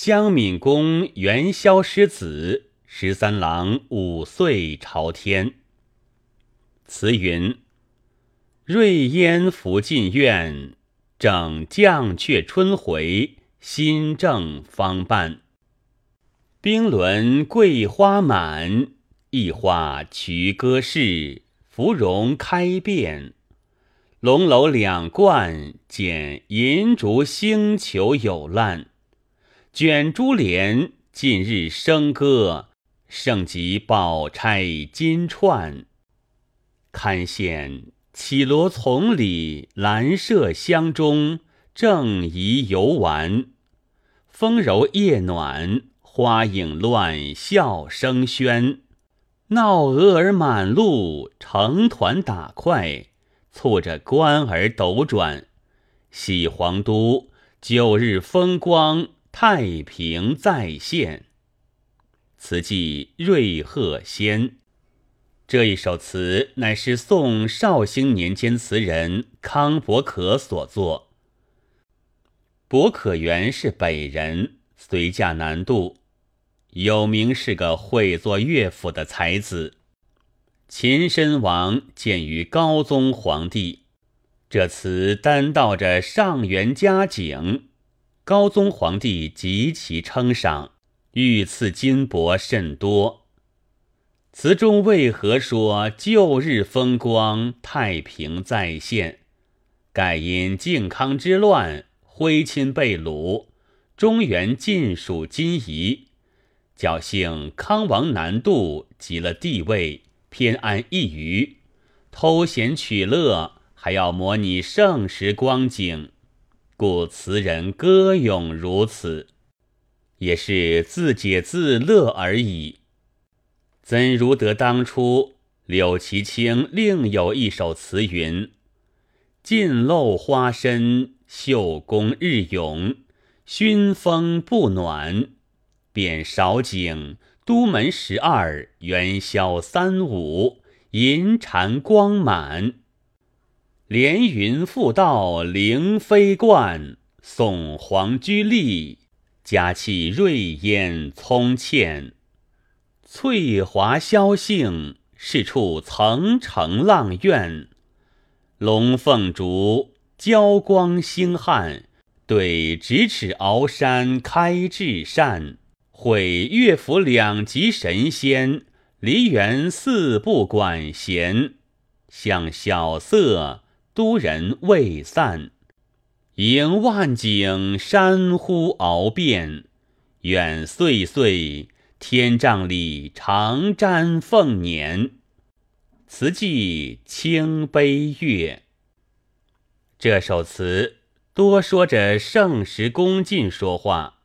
襄闵公元宵失子，十三郎五岁朝天。词云：瑞烟拂进院，整降阙春回，新正方半。冰轮桂花满，一花渠歌市，芙蓉开遍。龙楼两冠，剪银烛星球有烂。卷珠帘，近日笙歌，盛极宝钗金钏。堪羡绮罗丛里，兰麝香中，正宜游玩。风柔夜暖，花影乱，笑声喧。闹蛾儿满路，成团打快，簇着官儿斗转。喜皇都，九日风光。太平再现。词记瑞鹤仙。这一首词乃是宋绍兴年间词人康伯可所作。伯可原是北人，随嫁南渡，有名是个会作乐府的才子。秦申王见于高宗皇帝，这词单道着上元佳景。高宗皇帝极其称赏，御赐金帛甚多。词中为何说旧日风光太平再现？盖因靖康之乱，徽钦被掳，中原尽属金夷，侥幸康王南渡，即了帝位，偏安一隅，偷闲取乐，还要模拟盛时光景。故词人歌咏如此，也是自解自乐而已。怎如得当初柳其清另有一首词云：“尽露花深，绣宫日永，熏风不暖。便少景，都门十二，元宵三五，银蟾光满。”连云复道灵飞冠，送黄居丽，佳气瑞烟葱茜。翠华萧杏，是处层城阆苑。龙凤烛，交光星汉，对咫尺鳌山开至善。毁乐府两极神仙，梨园四部管弦，向晓色。都人未散，迎万景山呼鳌变。远岁岁，天帐里常瞻凤年。词记清悲月。这首词多说着盛时恭敬说话，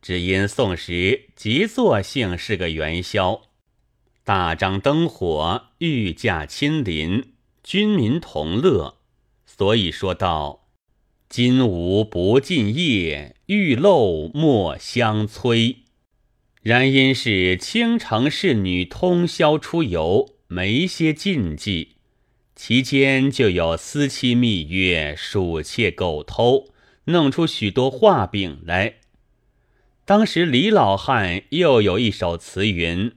只因宋时即作性是个元宵，大张灯火，御驾亲临。军民同乐，所以说道：“金吾不尽夜，玉漏莫相催。”然因是倾城侍女通宵出游，没些禁忌，其间就有私期密约、鼠窃狗偷，弄出许多画饼来。当时李老汉又有一首词云：“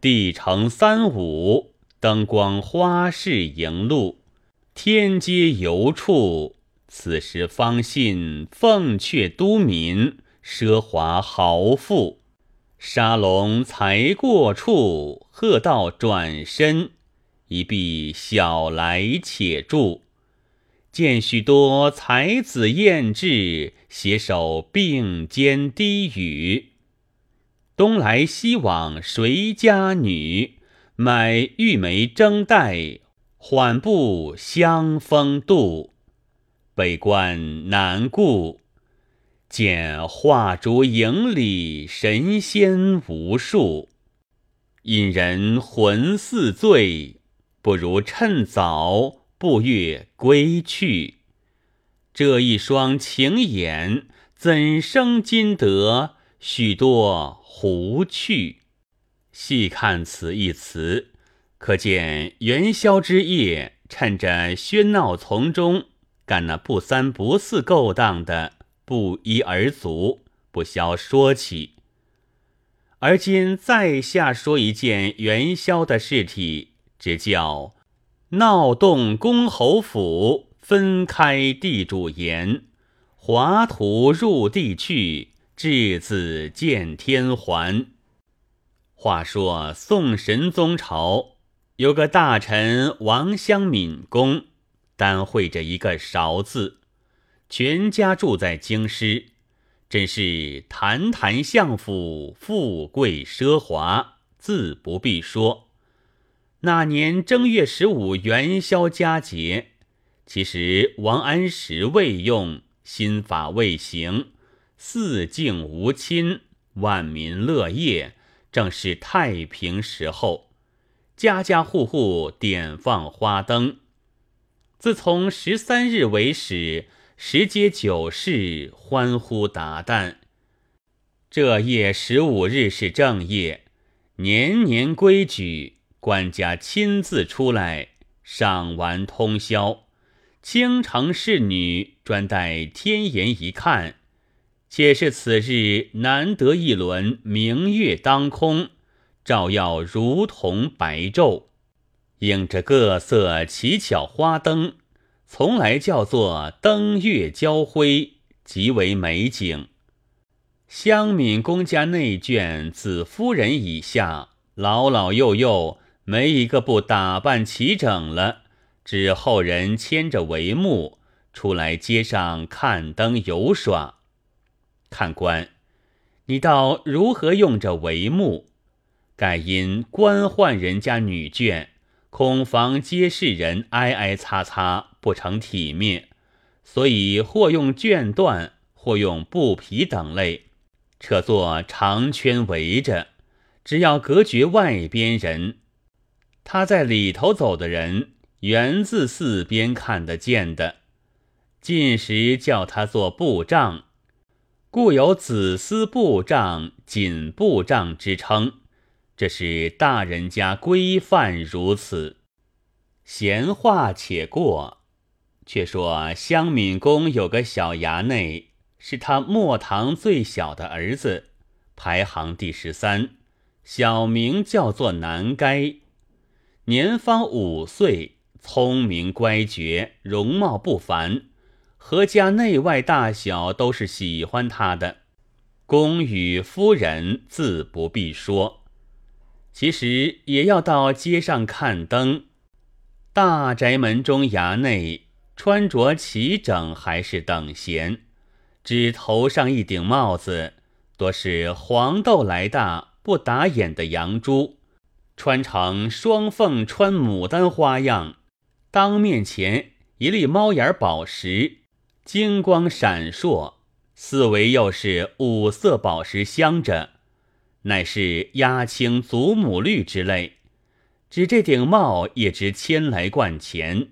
帝城三五。”灯光花市迎路，天街游处，此时方信凤阙都民，奢华豪富。沙龙才过处，喝道转身，一壁小来且住。见许多才子艳质，携手并肩低语。东来西往谁家女？买玉梅争带，缓步香风渡。北观南顾，见画烛影里神仙无数。引人魂似醉，不如趁早步月归去。这一双情眼，怎生今得许多胡趣？细看此一词，可见元宵之夜，趁着喧闹丛中干那不三不四勾当的不一而足，不消说起。而今再下说一件元宵的事体，只叫闹动公侯府，分开地主言，华图入地去，稚子见天还。话说宋神宗朝有个大臣王襄敏公，单会着一个勺字，全家住在京师。真是坛坛相府，富贵奢华，自不必说。那年正月十五元宵佳节，其实王安石未用，新法未行，四境无亲，万民乐业，正是太平时候，家家户户点放花灯。自从十三日为始。十街九市欢呼达旦。这夜十五日是正夜，年年规矩，官家亲自出来赏玩通宵。倾城侍女专待天颜一看，且是此日难得一轮明月当空，照耀如同白昼，映着各色奇巧花灯。从来叫做灯月交辉，极为美景。香敏公家内眷子夫人以下，老老幼幼，没一个不打扮齐整了。只后人牵着帷幕出来街上看灯游耍。看官，你道如何用着帷幕？盖因官宦人家女眷。恐房皆是人挨挨擦擦不成体面，所以或用绢缎，或用布皮等类，扯作长圈围着，只要隔绝外边人。他在里头走的人，源自四边看得见的。近时叫他做布帐，故有子思布帐、锦布帐之称。这是大人家规范如此。闲话且过，却说香敏公有个小衙内，是他末堂最小的儿子，排行第十三，小名叫做南该，年方五岁，聪明乖觉，容貌不凡，何家内外大小都是喜欢他的。公与夫人自不必说。其实也要到街上看灯，大宅门中衙内穿着齐整，还是等闲，只头上一顶帽子，多是黄豆来大不打眼的洋珠，穿成双凤穿牡丹花样。当面前一粒猫眼宝石，金光闪烁，四围又是五色宝石镶着。乃是压青、祖母绿之类，只这顶帽也值千来贯钱。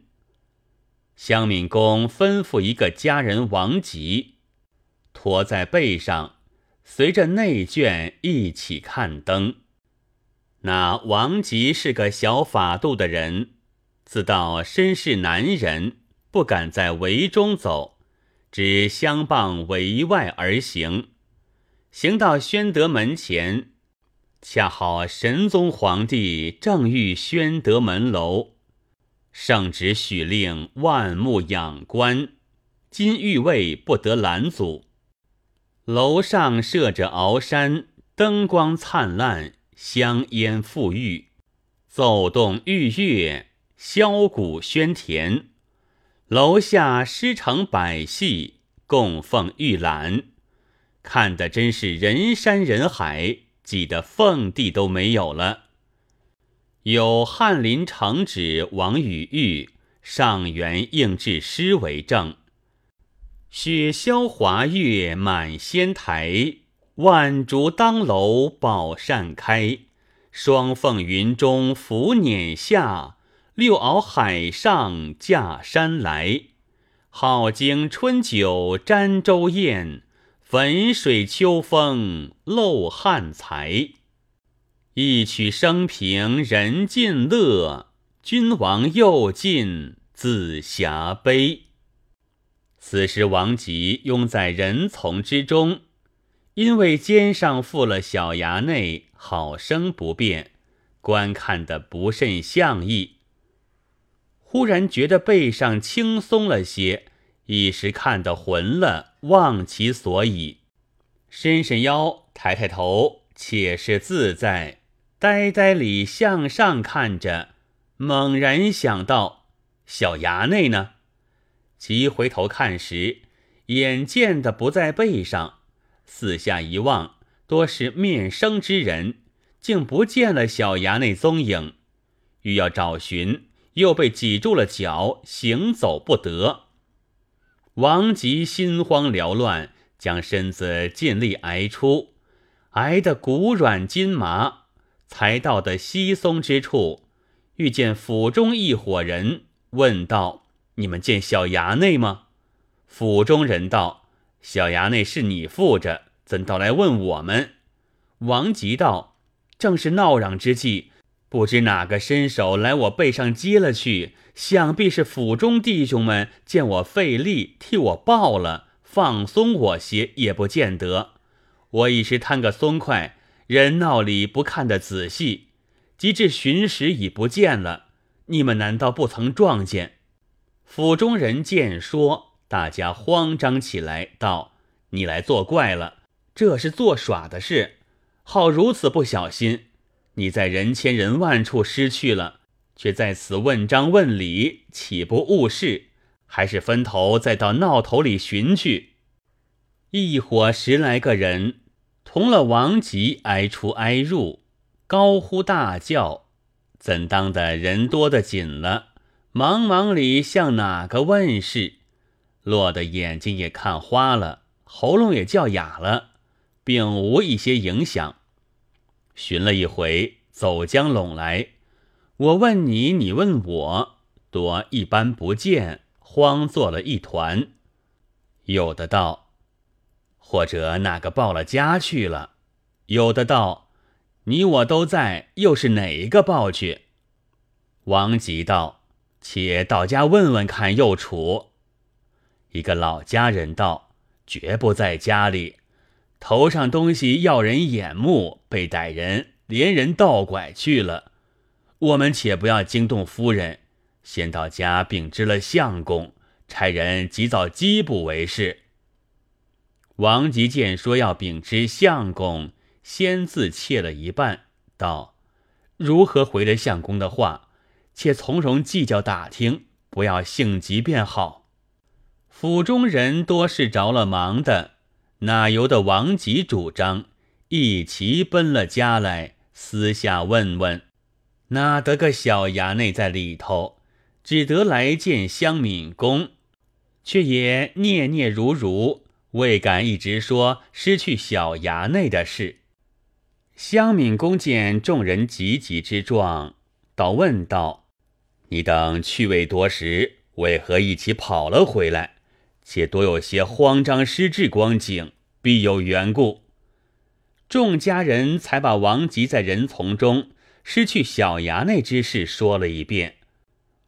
香敏公吩咐一个家人王吉，驮在背上，随着内眷一起看灯。那王吉是个小法度的人，自道身是男人，不敢在围中走，只相傍围外而行。行到宣德门前，恰好神宗皇帝正御宣德门楼，圣旨许令万目仰观，今御卫不得拦阻。楼上设着鳌山，灯光灿烂，香烟馥郁，奏动玉乐，箫鼓喧田。楼下诗成百戏，供奉玉兰。看的真是人山人海，挤得凤地都没有了。有翰林承旨王宇玉上元应制诗为证：雪消华月满仙台，万烛当楼宝扇开。双凤云中拂辇下，六鳌海上架山来。好经春酒沾舟宴。汾水秋风漏汉才，一曲升平人尽乐，君王又尽自侠悲。此时王吉拥在人丛之中，因为肩上负了小衙内，好生不便，观看的不甚像意。忽然觉得背上轻松了些，一时看得浑了，忘其所以，伸伸腰，抬抬头，且是自在，呆呆里向上看着，猛然想到小衙内呢。急回头看时，眼见的不在背上，四下一望，多是面生之人，竟不见了小衙内踪影。欲要找寻，又被挤住了脚，行走不得。王吉心慌缭乱，将身子尽力挨出，挨得骨软筋麻，才到的稀松之处，遇见府中一伙人，问道。你们见小衙内吗？府中人道：“小衙内是你负着，怎到来问我们？”王吉道：“正是闹嚷之际，不知哪个伸手来我背上接了去，想必是府中弟兄们见我费力，替我抱了，放松我些也不见得。我一时贪个松快，人闹里不看得仔细，及至寻时已不见了。你们难道不曾撞见？”府中人见说，大家慌张起来，道：“你来作怪了，这是做耍的事，好如此不小心！你在人千人万处失去了，却在此问章问理，岂不误事？还是分头再到闹头里寻去。”一伙十来个人，同了王吉挨出挨入，高呼大叫，怎当的人多的紧了。茫茫里向哪个问世，落得眼睛也看花了，喉咙也叫哑了，并无一些影响。寻了一回，走将拢来，我问你，你问我，多一般不见，慌作了一团。有的道，或者哪个报了家去了；有的道，你我都在，又是哪一个报去？王吉道。且到家问问看，又楚一个老家人道：“绝不在家里，头上东西要人眼目，被歹人连人倒拐去了。我们且不要惊动夫人，先到家禀知了相公，差人及早缉捕为是。”王吉见说要禀知相公，先自怯了一半，道：“如何回了相公的话？”且从容计较打听，不要性急便好。府中人多是着了忙的，哪由得王吉主张，一齐奔了家来，私下问问，哪得个小衙内在里头，只得来见香敏公，却也念念如如，未敢一直说失去小衙内的事。香敏公见众人急急之状，倒问道。你等去未多时，为何一起跑了回来？且多有些慌张失志光景，必有缘故。众家人才把王吉在人丛中失去小衙内之事说了一遍。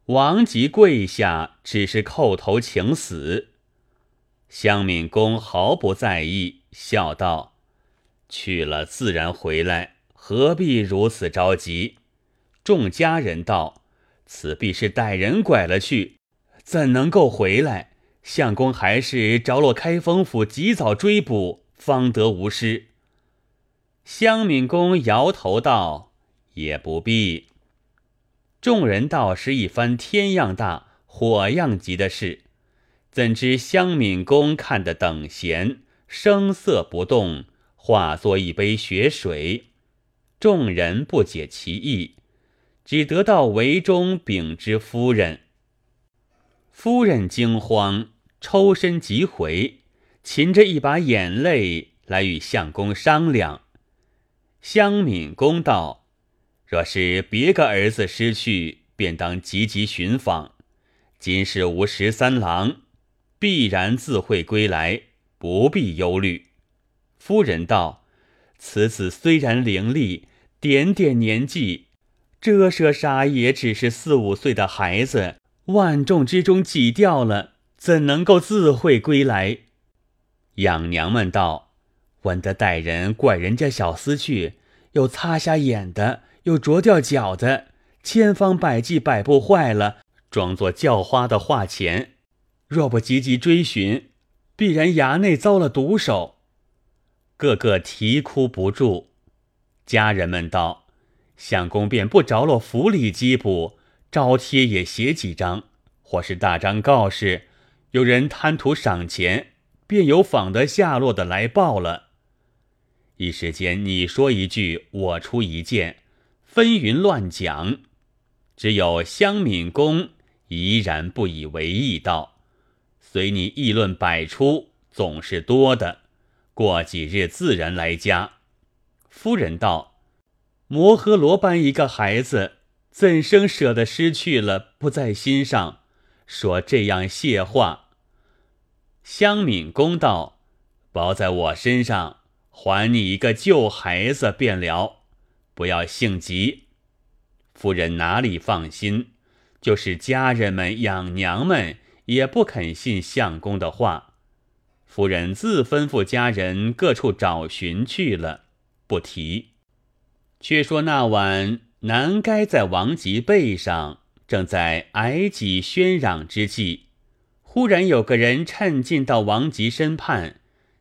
王吉跪下，只是叩头请死。乡敏公毫不在意，笑道：“去了自然回来，何必如此着急？”众家人道。此必是歹人拐了去，怎能够回来？相公还是着落开封府，及早追捕，方得无失。乡敏公摇头道：“也不必。”众人道是一番天样大、火样急的事，怎知乡敏公看得等闲，声色不动，化作一杯雪水。众人不解其意。只得到围中禀知夫人，夫人惊慌，抽身即回，噙着一把眼泪来与相公商量。香敏公道：“若是别个儿子失去，便当急急寻访。今是无十三郎，必然自会归来，不必忧虑。”夫人道：“此子虽然伶俐，点点年纪。”这舍杀也只是四五岁的孩子，万众之中挤掉了，怎能够自会归来？养娘们道：“闻得带人怪人家小厮去，又擦瞎眼的，又啄掉脚的，千方百计摆布坏了，装作叫花的话钱。若不急急追寻，必然衙内遭了毒手。个个啼哭不住。家人们道：“相公便不着落府里缉捕，招贴也写几张，或是大张告示，有人贪图赏钱，便有访得下落的来报了。一时间你说一句，我出一件，纷纭乱讲。只有香敏公依然不以为意，道：随你议论百出，总是多的。过几日自然来家。”夫人道：“摩诃罗般一个孩子，怎生舍得失去了，不在心上？说这样谢话。”香敏公道：“包在我身上，还你一个旧孩子便了，不要性急。”夫人哪里放心？就是家人们、养娘们也不肯信相公的话。夫人自吩咐家人各处找寻去了。不提，却说那晚南该在王吉背上，正在挨挤喧嚷之际，忽然有个人趁进到王吉身畔，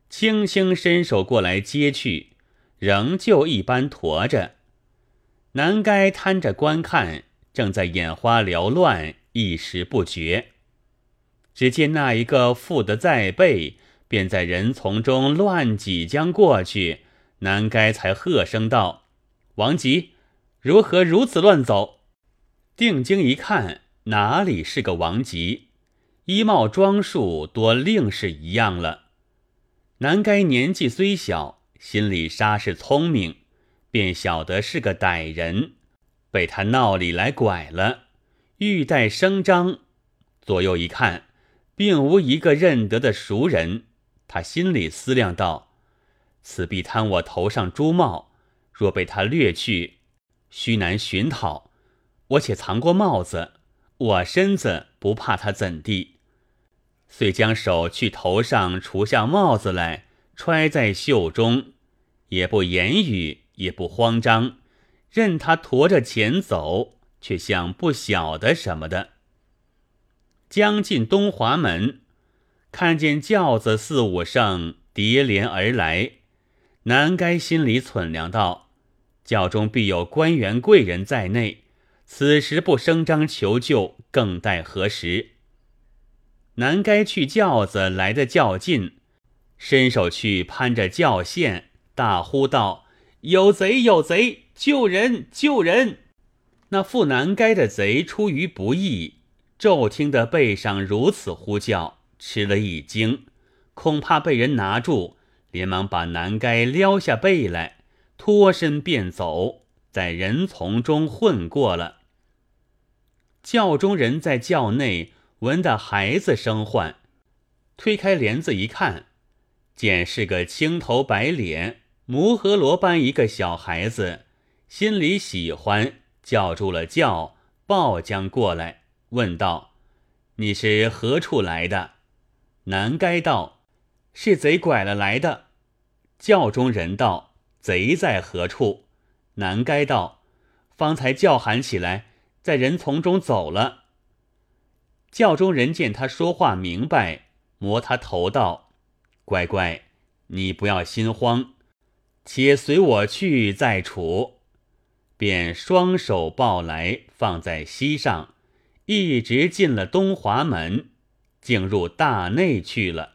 轻轻伸手过来接去，仍旧一般驮着。南该摊着观看，正在眼花缭乱，一时不觉。只见那一个负得在背，便在人丛中乱挤将过去。南该才喝声道：“王吉，如何如此乱走？”定睛一看，哪里是个王吉？衣帽装束多另是一样了。南该年纪虽小，心里煞是聪明，便晓得是个歹人，被他闹里来拐了，欲待声张。左右一看，并无一个认得的熟人，他心里思量道。此必贪我头上珠帽，若被他掠去，须难寻讨。我且藏过帽子，我身子不怕他怎地。遂将手去头上除下帽子来，揣在袖中，也不言语，也不慌张，任他驮着钱走，却像不晓得什么的。将近东华门，看见轿子四五乘叠连而来。南该心里忖量道：“教中必有官员贵人在内，此时不声张求救，更待何时？”南该去轿子来的较近，伸手去攀着轿线，大呼道：“有贼！有贼！救人！救人！”那负南该的贼出于不义，骤听得背上如此呼叫，吃了一惊，恐怕被人拿住。连忙把南该撩下背来，脱身便走，在人丛中混过了。轿中人在轿内闻得孩子声唤，推开帘子一看，见是个青头白脸、摩诃罗般一个小孩子，心里喜欢，叫住了轿，抱将过来，问道：“你是何处来的？”南该道：“是贼拐了来的。”教中人道：“贼在何处？”南该道：“方才叫喊起来，在人丛中走了。”教中人见他说话明白，摸他头道：“乖乖，你不要心慌，且随我去再处。”便双手抱来，放在膝上，一直进了东华门，进入大内去了。